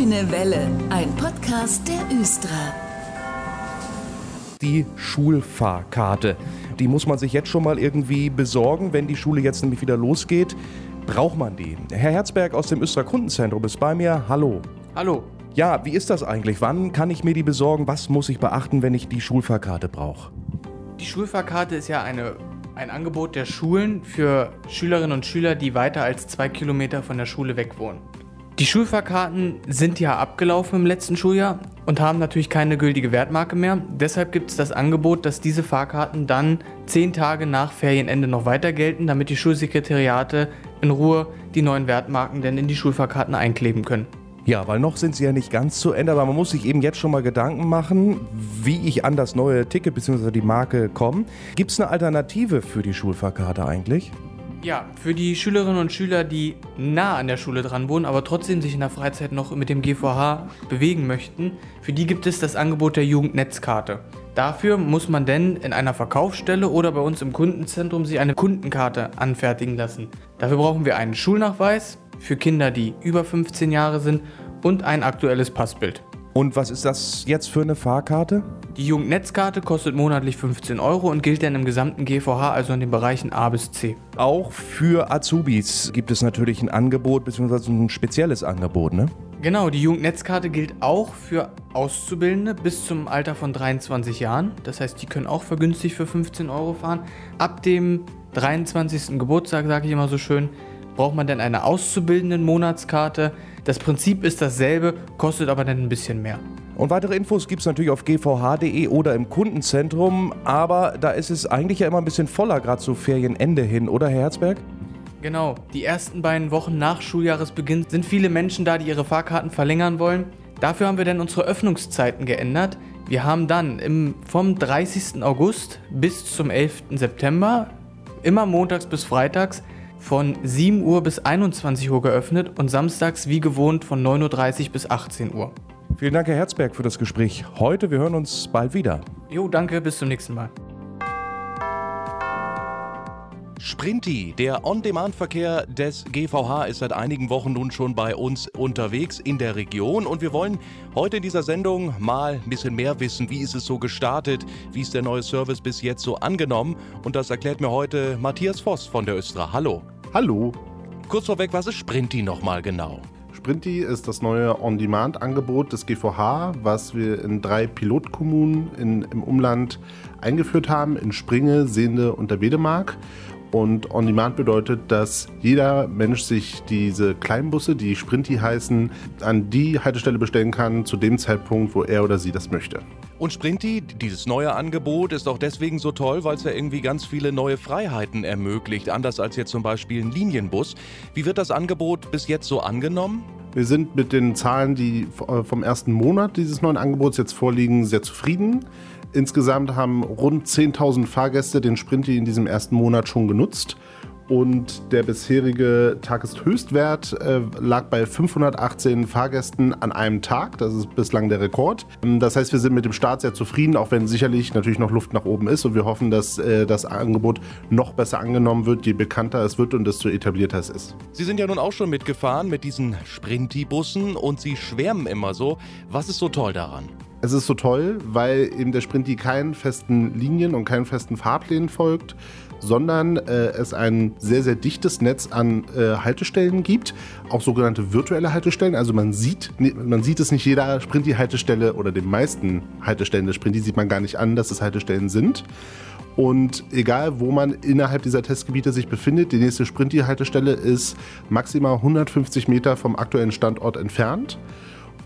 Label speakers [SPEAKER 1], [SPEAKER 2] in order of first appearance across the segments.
[SPEAKER 1] Grüne Welle, ein Podcast der Östra.
[SPEAKER 2] Die Schulfahrkarte. Die muss man sich jetzt schon mal irgendwie besorgen, wenn die Schule jetzt nämlich wieder losgeht. Braucht man die? Herr Herzberg aus dem Östra Kundenzentrum ist bei mir. Hallo.
[SPEAKER 3] Hallo.
[SPEAKER 2] Ja, wie ist das eigentlich? Wann kann ich mir die besorgen? Was muss ich beachten, wenn ich die Schulfahrkarte brauche?
[SPEAKER 3] Die Schulfahrkarte ist ja eine, ein Angebot der Schulen für Schülerinnen und Schüler, die weiter als zwei Kilometer von der Schule weg wohnen. Die Schulfahrkarten sind ja abgelaufen im letzten Schuljahr und haben natürlich keine gültige Wertmarke mehr. Deshalb gibt es das Angebot, dass diese Fahrkarten dann zehn Tage nach Ferienende noch weiter gelten, damit die Schulsekretariate in Ruhe die neuen Wertmarken denn in die Schulfahrkarten einkleben können.
[SPEAKER 2] Ja, weil noch sind sie ja nicht ganz zu Ende, aber man muss sich eben jetzt schon mal Gedanken machen, wie ich an das neue Ticket bzw. die Marke komme. Gibt es eine Alternative für die Schulfahrkarte eigentlich?
[SPEAKER 3] Ja, für die Schülerinnen und Schüler, die nah an der Schule dran wohnen, aber trotzdem sich in der Freizeit noch mit dem GVH bewegen möchten, für die gibt es das Angebot der Jugendnetzkarte. Dafür muss man denn in einer Verkaufsstelle oder bei uns im Kundenzentrum sich eine Kundenkarte anfertigen lassen. Dafür brauchen wir einen Schulnachweis für Kinder, die über 15 Jahre sind und ein aktuelles Passbild.
[SPEAKER 2] Und was ist das jetzt für eine Fahrkarte?
[SPEAKER 3] Die Jugendnetzkarte kostet monatlich 15 Euro und gilt dann im gesamten GVH, also in den Bereichen A bis C.
[SPEAKER 2] Auch für Azubis gibt es natürlich ein Angebot bzw. ein spezielles Angebot, ne?
[SPEAKER 3] Genau, die Jugendnetzkarte gilt auch für Auszubildende bis zum Alter von 23 Jahren. Das heißt, die können auch vergünstigt für 15 Euro fahren. Ab dem 23. Geburtstag, sage ich immer so schön, braucht man dann eine auszubildenden Monatskarte. Das Prinzip ist dasselbe, kostet aber dann ein bisschen mehr.
[SPEAKER 2] Und weitere Infos gibt es natürlich auf gvh.de oder im Kundenzentrum, aber da ist es eigentlich ja immer ein bisschen voller, gerade zu Ferienende hin, oder Herr Herzberg?
[SPEAKER 3] Genau, die ersten beiden Wochen nach Schuljahresbeginn sind viele Menschen da, die ihre Fahrkarten verlängern wollen. Dafür haben wir dann unsere Öffnungszeiten geändert. Wir haben dann im, vom 30. August bis zum 11. September, immer montags bis freitags, von 7 Uhr bis 21 Uhr geöffnet und samstags wie gewohnt von 9.30 Uhr bis 18 Uhr.
[SPEAKER 2] Vielen Dank, Herr Herzberg, für das Gespräch heute. Wir hören uns bald wieder.
[SPEAKER 3] Jo, danke, bis zum nächsten Mal.
[SPEAKER 2] Sprinti, der On-Demand-Verkehr des GVH ist seit einigen Wochen nun schon bei uns unterwegs in der Region und wir wollen heute in dieser Sendung mal ein bisschen mehr wissen, wie ist es so gestartet, wie ist der neue Service bis jetzt so angenommen und das erklärt mir heute Matthias Voss von der Östra. Hallo.
[SPEAKER 4] Hallo.
[SPEAKER 2] Kurz vorweg, was ist Sprinti nochmal genau?
[SPEAKER 4] Sprinti ist das neue On-Demand-Angebot des GVH, was wir in drei Pilotkommunen in, im Umland eingeführt haben, in Springe, Sehnde und der Wedemark. Und On Demand bedeutet, dass jeder Mensch sich diese Kleinbusse, die Sprinti heißen, an die Haltestelle bestellen kann, zu dem Zeitpunkt, wo er oder sie das möchte.
[SPEAKER 2] Und Sprinti, dieses neue Angebot, ist auch deswegen so toll, weil es ja irgendwie ganz viele neue Freiheiten ermöglicht, anders als jetzt zum Beispiel ein Linienbus. Wie wird das Angebot bis jetzt so angenommen?
[SPEAKER 4] Wir sind mit den Zahlen, die vom ersten Monat dieses neuen Angebots jetzt vorliegen, sehr zufrieden. Insgesamt haben rund 10.000 Fahrgäste den Sprinti in diesem ersten Monat schon genutzt. Und der bisherige Tageshöchstwert äh, lag bei 518 Fahrgästen an einem Tag. Das ist bislang der Rekord. Das heißt, wir sind mit dem Start sehr zufrieden, auch wenn sicherlich natürlich noch Luft nach oben ist. Und wir hoffen, dass äh, das Angebot noch besser angenommen wird, je bekannter es wird und desto etablierter es ist.
[SPEAKER 2] Sie sind ja nun auch schon mitgefahren mit diesen Sprinti-Bussen und Sie schwärmen immer so. Was ist so toll daran?
[SPEAKER 4] Es ist so toll, weil eben der Sprinti keinen festen Linien und keinen festen Fahrplänen folgt, sondern äh, es ein sehr, sehr dichtes Netz an äh, Haltestellen gibt, auch sogenannte virtuelle Haltestellen. Also man sieht, man sieht es nicht jeder Sprinti-Haltestelle oder den meisten Haltestellen des Sprinti sieht man gar nicht an, dass es Haltestellen sind. Und egal, wo man innerhalb dieser Testgebiete sich befindet, die nächste Sprinti-Haltestelle ist maximal 150 Meter vom aktuellen Standort entfernt.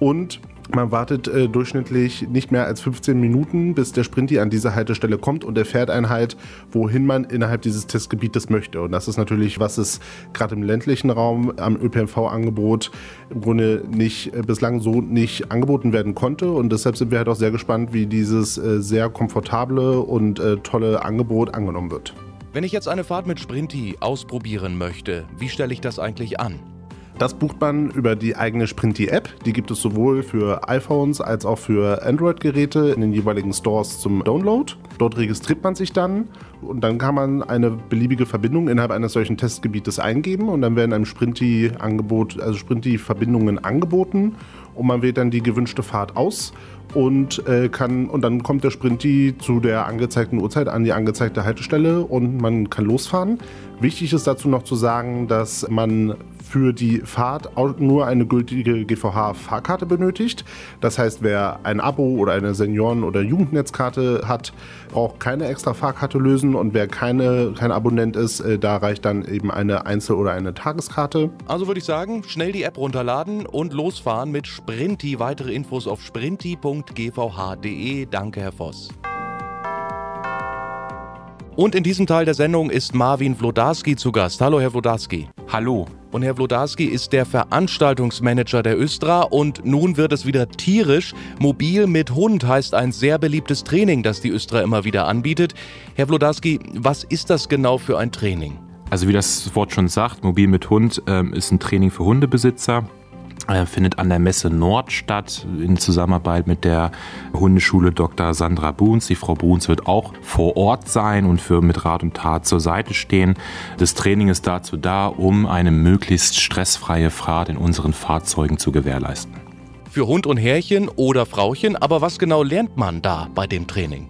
[SPEAKER 4] Und man wartet äh, durchschnittlich nicht mehr als 15 Minuten, bis der Sprinti an diese Haltestelle kommt und er fährt einen halt, wohin man innerhalb dieses Testgebietes möchte. Und das ist natürlich, was es gerade im ländlichen Raum am ÖPNV-Angebot im Grunde nicht äh, bislang so nicht angeboten werden konnte. Und deshalb sind wir halt auch sehr gespannt, wie dieses äh, sehr komfortable und äh, tolle Angebot angenommen wird.
[SPEAKER 2] Wenn ich jetzt eine Fahrt mit Sprinti ausprobieren möchte, wie stelle ich das eigentlich an?
[SPEAKER 4] Das bucht man über die eigene Sprinty-App. Die gibt es sowohl für iPhones als auch für Android-Geräte in den jeweiligen Stores zum Download. Dort registriert man sich dann und dann kann man eine beliebige Verbindung innerhalb eines solchen Testgebietes eingeben und dann werden einem Sprinty-Angebot, also Sprinty-Verbindungen angeboten und man wählt dann die gewünschte Fahrt aus und äh, kann und dann kommt der Sprinty zu der angezeigten Uhrzeit an die angezeigte Haltestelle und man kann losfahren. Wichtig ist dazu noch zu sagen, dass man für die Fahrt nur eine gültige GVH-Fahrkarte benötigt. Das heißt, wer ein Abo oder eine Senioren- oder Jugendnetzkarte hat, braucht keine extra Fahrkarte lösen und wer keine, kein Abonnent ist, äh, da reicht dann eben eine Einzel- oder eine Tageskarte.
[SPEAKER 2] Also würde ich sagen, schnell die App runterladen und losfahren mit Sprinti. Weitere Infos auf sprinti.gvh.de. Danke, Herr Voss. Und in diesem Teil der Sendung ist Marvin Wlodarski zu Gast. Hallo, Herr Wlodarski.
[SPEAKER 5] Hallo.
[SPEAKER 2] Und Herr Wlodarski ist der Veranstaltungsmanager der Östra und nun wird es wieder tierisch. Mobil mit Hund heißt ein sehr beliebtes Training, das die Östra immer wieder anbietet. Herr Wlodarski, was ist das genau für ein Training?
[SPEAKER 5] Also wie das Wort schon sagt, Mobil mit Hund ähm, ist ein Training für Hundebesitzer. Äh, findet an der Messe Nord statt in Zusammenarbeit mit der Hundeschule Dr. Sandra Buhns. Die Frau Buhns wird auch vor Ort sein und für mit Rat und Tat zur Seite stehen. Das Training ist dazu da, um eine möglichst stressfreie Fahrt in unseren Fahrzeugen zu gewährleisten.
[SPEAKER 2] Für Hund und Herrchen oder Frauchen, aber was genau lernt man da bei dem Training?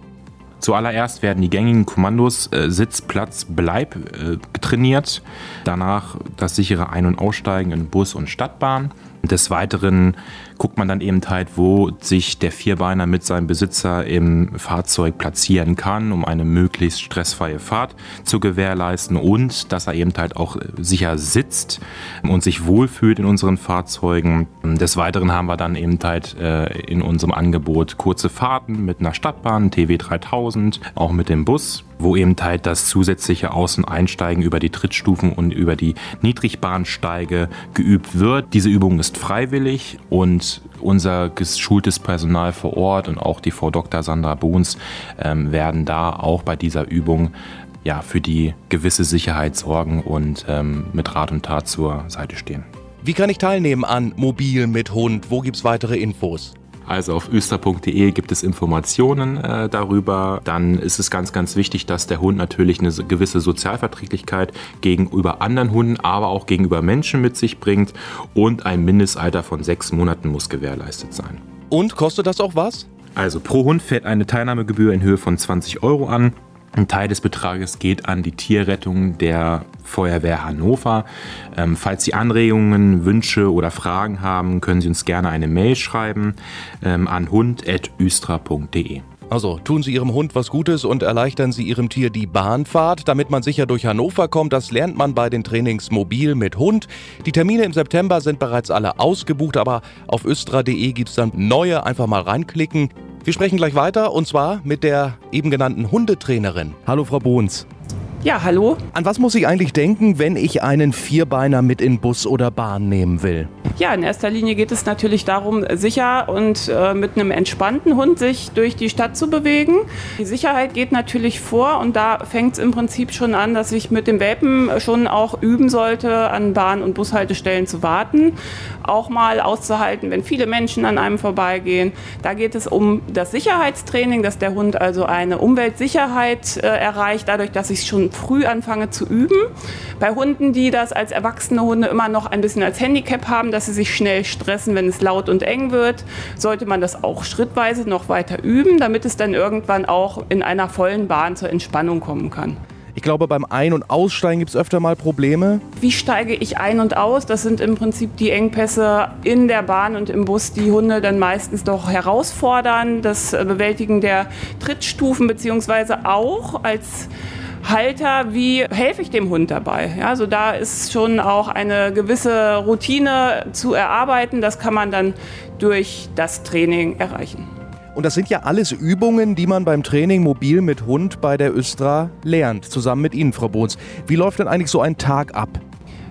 [SPEAKER 5] Zuallererst werden die gängigen Kommandos äh, Sitz, Platz, Bleib äh, trainiert. Danach das sichere Ein- und Aussteigen in Bus und Stadtbahn. Des Weiteren guckt man dann eben halt, wo sich der Vierbeiner mit seinem Besitzer im Fahrzeug platzieren kann, um eine möglichst stressfreie Fahrt zu gewährleisten und dass er eben halt auch sicher sitzt und sich wohlfühlt in unseren Fahrzeugen. Des Weiteren haben wir dann eben halt äh, in unserem Angebot kurze Fahrten mit einer Stadtbahn, TW 3000, auch mit dem Bus wo eben halt das zusätzliche Außen-Einsteigen über die Trittstufen und über die Niedrigbahnsteige geübt wird. Diese Übung ist freiwillig und unser geschultes Personal vor Ort und auch die Frau Dr. Sandra Bohns ähm, werden da auch bei dieser Übung ja, für die gewisse Sicherheit sorgen und ähm, mit Rat und Tat zur Seite stehen.
[SPEAKER 2] Wie kann ich teilnehmen an Mobil mit Hund? Wo gibt es weitere Infos?
[SPEAKER 5] Also auf öster.de gibt es Informationen äh, darüber. Dann ist es ganz, ganz wichtig, dass der Hund natürlich eine gewisse Sozialverträglichkeit gegenüber anderen Hunden, aber auch gegenüber Menschen mit sich bringt. Und ein Mindestalter von sechs Monaten muss gewährleistet sein.
[SPEAKER 2] Und kostet das auch was?
[SPEAKER 5] Also pro Hund fällt eine Teilnahmegebühr in Höhe von 20 Euro an. Ein Teil des Betrages geht an die Tierrettung der Feuerwehr Hannover. Ähm, falls Sie Anregungen, Wünsche oder Fragen haben, können Sie uns gerne eine Mail schreiben ähm, an hund.üstra.de.
[SPEAKER 2] Also tun Sie Ihrem Hund was Gutes und erleichtern Sie Ihrem Tier die Bahnfahrt, damit man sicher durch Hannover kommt. Das lernt man bei den Trainings Mobil mit Hund. Die Termine im September sind bereits alle ausgebucht, aber auf östra.de gibt es dann neue. Einfach mal reinklicken. Wir sprechen gleich weiter und zwar mit der eben genannten Hundetrainerin. Hallo Frau Bohns.
[SPEAKER 6] Ja, hallo.
[SPEAKER 2] An was muss ich eigentlich denken, wenn ich einen Vierbeiner mit in Bus oder Bahn nehmen will?
[SPEAKER 6] Ja, in erster Linie geht es natürlich darum, sicher und äh, mit einem entspannten Hund sich durch die Stadt zu bewegen. Die Sicherheit geht natürlich vor und da fängt es im Prinzip schon an, dass ich mit dem Welpen schon auch üben sollte, an Bahn- und Bushaltestellen zu warten. Auch mal auszuhalten, wenn viele Menschen an einem vorbeigehen. Da geht es um das Sicherheitstraining, dass der Hund also eine Umweltsicherheit äh, erreicht, dadurch, dass ich schon früh anfange zu üben. Bei Hunden, die das als erwachsene Hunde immer noch ein bisschen als Handicap haben, dass sie sich schnell stressen, wenn es laut und eng wird, sollte man das auch schrittweise noch weiter üben, damit es dann irgendwann auch in einer vollen Bahn zur Entspannung kommen kann.
[SPEAKER 2] Ich glaube, beim Ein- und Aussteigen gibt es öfter mal Probleme.
[SPEAKER 6] Wie steige ich ein und aus? Das sind im Prinzip die Engpässe in der Bahn und im Bus, die Hunde dann meistens doch herausfordern. Das Bewältigen der Trittstufen beziehungsweise auch als Halter, wie helfe ich dem Hund dabei? Ja, also da ist schon auch eine gewisse Routine zu erarbeiten. Das kann man dann durch das Training erreichen.
[SPEAKER 2] Und das sind ja alles Übungen, die man beim Training mobil mit Hund bei der Östra lernt, zusammen mit Ihnen, Frau Bohns. Wie läuft denn eigentlich so ein Tag ab?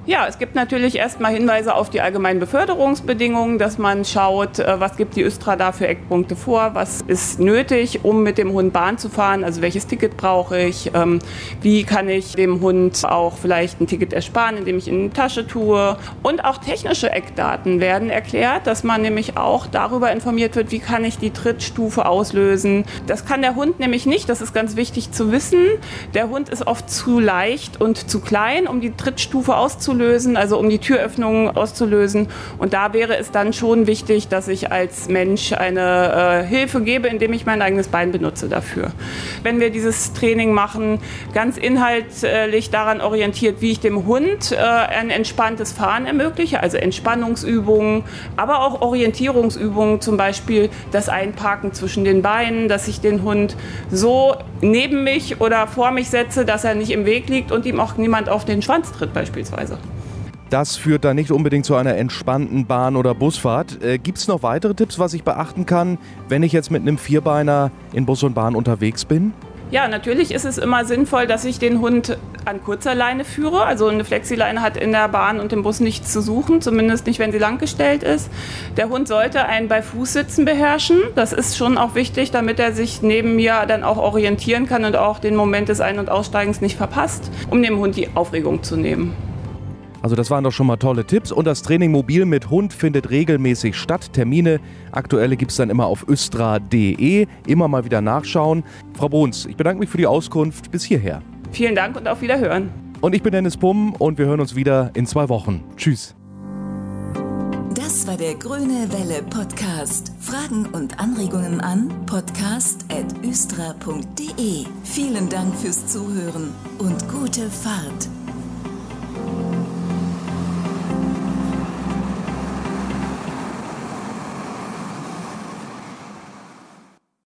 [SPEAKER 6] Ja, es gibt natürlich erstmal Hinweise auf die allgemeinen Beförderungsbedingungen, dass man schaut, äh, was gibt die Östra da für Eckpunkte vor, was ist nötig, um mit dem Hund Bahn zu fahren, also welches Ticket brauche ich, ähm, wie kann ich dem Hund auch vielleicht ein Ticket ersparen, indem ich in die Tasche tue. Und auch technische Eckdaten werden erklärt, dass man nämlich auch darüber informiert wird, wie kann ich die Trittstufe auslösen. Das kann der Hund nämlich nicht, das ist ganz wichtig zu wissen. Der Hund ist oft zu leicht und zu klein, um die Trittstufe auszulösen auszulösen, also um die Türöffnung auszulösen. Und da wäre es dann schon wichtig, dass ich als Mensch eine äh, Hilfe gebe, indem ich mein eigenes Bein benutze dafür. Wenn wir dieses Training machen, ganz inhaltlich daran orientiert, wie ich dem Hund äh, ein entspanntes Fahren ermögliche, also Entspannungsübungen, aber auch Orientierungsübungen, zum Beispiel das Einparken zwischen den Beinen, dass ich den Hund so neben mich oder vor mich setze, dass er nicht im Weg liegt und ihm auch niemand auf den Schwanz tritt beispielsweise.
[SPEAKER 2] Das führt dann nicht unbedingt zu einer entspannten Bahn- oder Busfahrt. Äh, Gibt es noch weitere Tipps, was ich beachten kann, wenn ich jetzt mit einem Vierbeiner in Bus und Bahn unterwegs bin?
[SPEAKER 6] Ja, natürlich ist es immer sinnvoll, dass ich den Hund an kurzer Leine führe. Also eine Flexileine hat in der Bahn und im Bus nichts zu suchen, zumindest nicht, wenn sie langgestellt ist. Der Hund sollte ein bei Fußsitzen beherrschen. Das ist schon auch wichtig, damit er sich neben mir dann auch orientieren kann und auch den Moment des Ein- und Aussteigens nicht verpasst, um dem Hund die Aufregung zu nehmen.
[SPEAKER 2] Also das waren doch schon mal tolle Tipps und das Training mobil mit Hund findet regelmäßig statt. Termine, aktuelle gibt es dann immer auf östra.de. Immer mal wieder nachschauen. Frau Bruns, ich bedanke mich für die Auskunft bis hierher.
[SPEAKER 6] Vielen Dank und auf Wiederhören.
[SPEAKER 2] Und ich bin Dennis Pumm und wir hören uns wieder in zwei Wochen. Tschüss.
[SPEAKER 1] Das war der Grüne Welle Podcast. Fragen und Anregungen an podcast.östra.de. Vielen Dank fürs Zuhören und gute Fahrt.